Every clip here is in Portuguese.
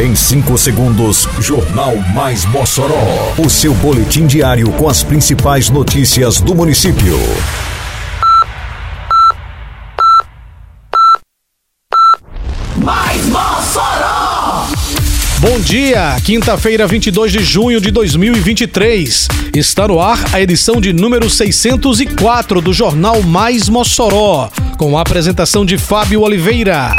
Em 5 segundos, Jornal Mais Mossoró. O seu boletim diário com as principais notícias do município. Mais Mossoró! Bom dia, quinta-feira, 22 de junho de 2023. Está no ar a edição de número 604 do Jornal Mais Mossoró, com a apresentação de Fábio Oliveira.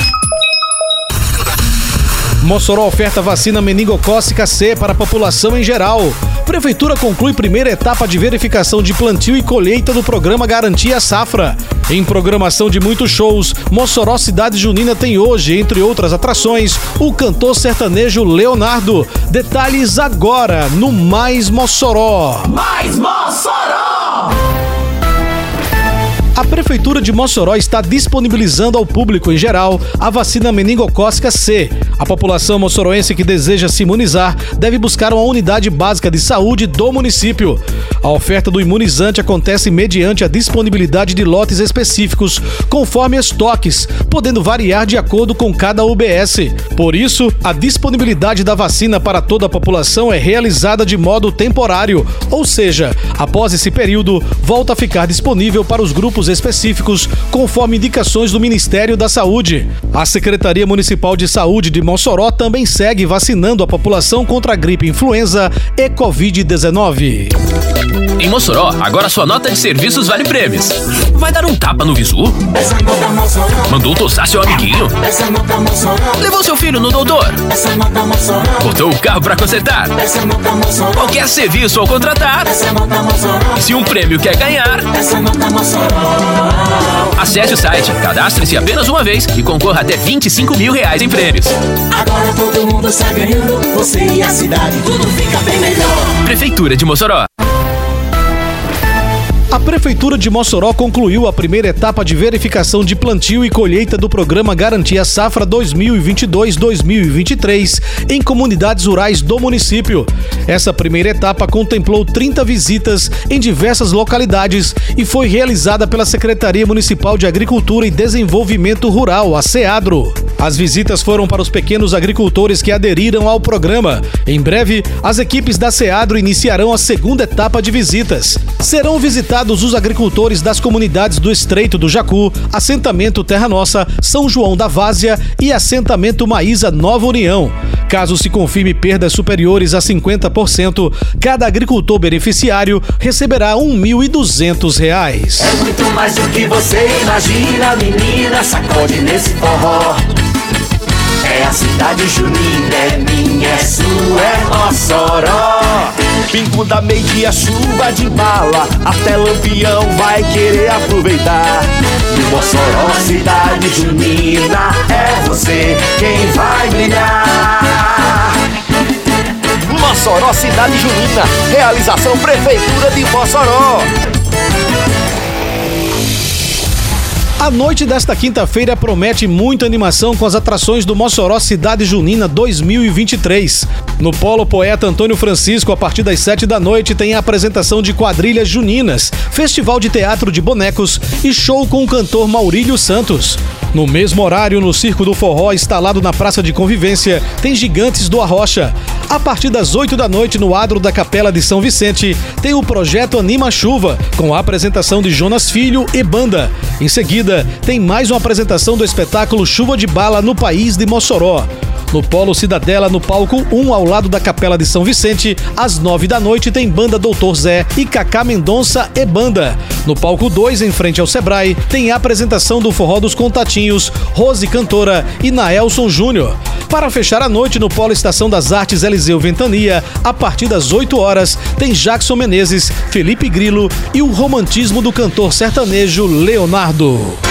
Mossoró oferta vacina meningocócica C para a população em geral. Prefeitura conclui primeira etapa de verificação de plantio e colheita do programa Garantia Safra. Em programação de muitos shows, Mossoró Cidade Junina tem hoje, entre outras atrações, o cantor sertanejo Leonardo. Detalhes agora no Mais Mossoró. Mais Mossoró! A Prefeitura de Mossoró está disponibilizando ao público em geral a vacina meningocócica C. A população mossoroense que deseja se imunizar deve buscar uma unidade básica de saúde do município. A oferta do imunizante acontece mediante a disponibilidade de lotes específicos, conforme estoques, podendo variar de acordo com cada UBS. Por isso, a disponibilidade da vacina para toda a população é realizada de modo temporário, ou seja, após esse período, volta a ficar disponível para os grupos específicos, conforme indicações do Ministério da Saúde. A Secretaria Municipal de Saúde de Mossoró também segue vacinando a população contra a gripe influenza e Covid-19. Em Mossoró, agora sua nota de serviços vale prêmios. Vai dar um tapa no visu? Mandou tosar seu amiguinho? Levou seu filho no doutor? Botou o carro para consertar? Qualquer serviço ao contratar? Se um prêmio quer ganhar? Acesse o site, cadastre-se apenas uma vez e concorra até 25 mil reais em prêmios. Agora todo mundo está ganhando, você e a cidade, tudo fica bem melhor. Prefeitura de Mossoró. A Prefeitura de Mossoró concluiu a primeira etapa de verificação de plantio e colheita do programa Garantia Safra 2022-2023 em comunidades rurais do município. Essa primeira etapa contemplou 30 visitas em diversas localidades e foi realizada pela Secretaria Municipal de Agricultura e Desenvolvimento Rural, a SEADRO. As visitas foram para os pequenos agricultores que aderiram ao programa. Em breve, as equipes da SEADRO iniciarão a segunda etapa de visitas. Serão visitados os agricultores das comunidades do Estreito do Jacu, Assentamento Terra Nossa, São João da Várzea e Assentamento Maísa Nova União. Caso se confirme perdas superiores a 50%, cada agricultor beneficiário receberá 1.200 reais. É muito mais do que você imagina, menina, sacode nesse forró. É a cidade junina, é minha, é sua, é Mossoró. Pingo da meia, chuva de bala, até lampião vai querer aproveitar. No Mossoró, cidade junina, é você quem vai brilhar. Mossoró Cidade Junina, realização Prefeitura de Mossoró. A noite desta quinta-feira promete muita animação com as atrações do Mossoró Cidade Junina 2023. No Polo Poeta Antônio Francisco, a partir das sete da noite, tem a apresentação de quadrilhas juninas, festival de teatro de bonecos e show com o cantor Maurílio Santos. No mesmo horário, no Circo do Forró, instalado na Praça de Convivência, tem Gigantes do Arrocha. A partir das 8 da noite, no adro da Capela de São Vicente, tem o projeto Anima Chuva, com a apresentação de Jonas Filho e banda. Em seguida, tem mais uma apresentação do espetáculo Chuva de Bala no País de Mossoró. No Polo Cidadela, no palco 1, ao lado da Capela de São Vicente, às 9 da noite, tem banda Doutor Zé e Cacá Mendonça e banda. No palco 2, em frente ao Sebrae, tem a apresentação do Forró dos Contatinhos, Rose Cantora e Naelson Júnior. Para fechar a noite no Polo Estação das Artes Eliseu Ventania, a partir das 8 horas, tem Jackson Menezes, Felipe Grilo e o romantismo do cantor sertanejo Leonardo.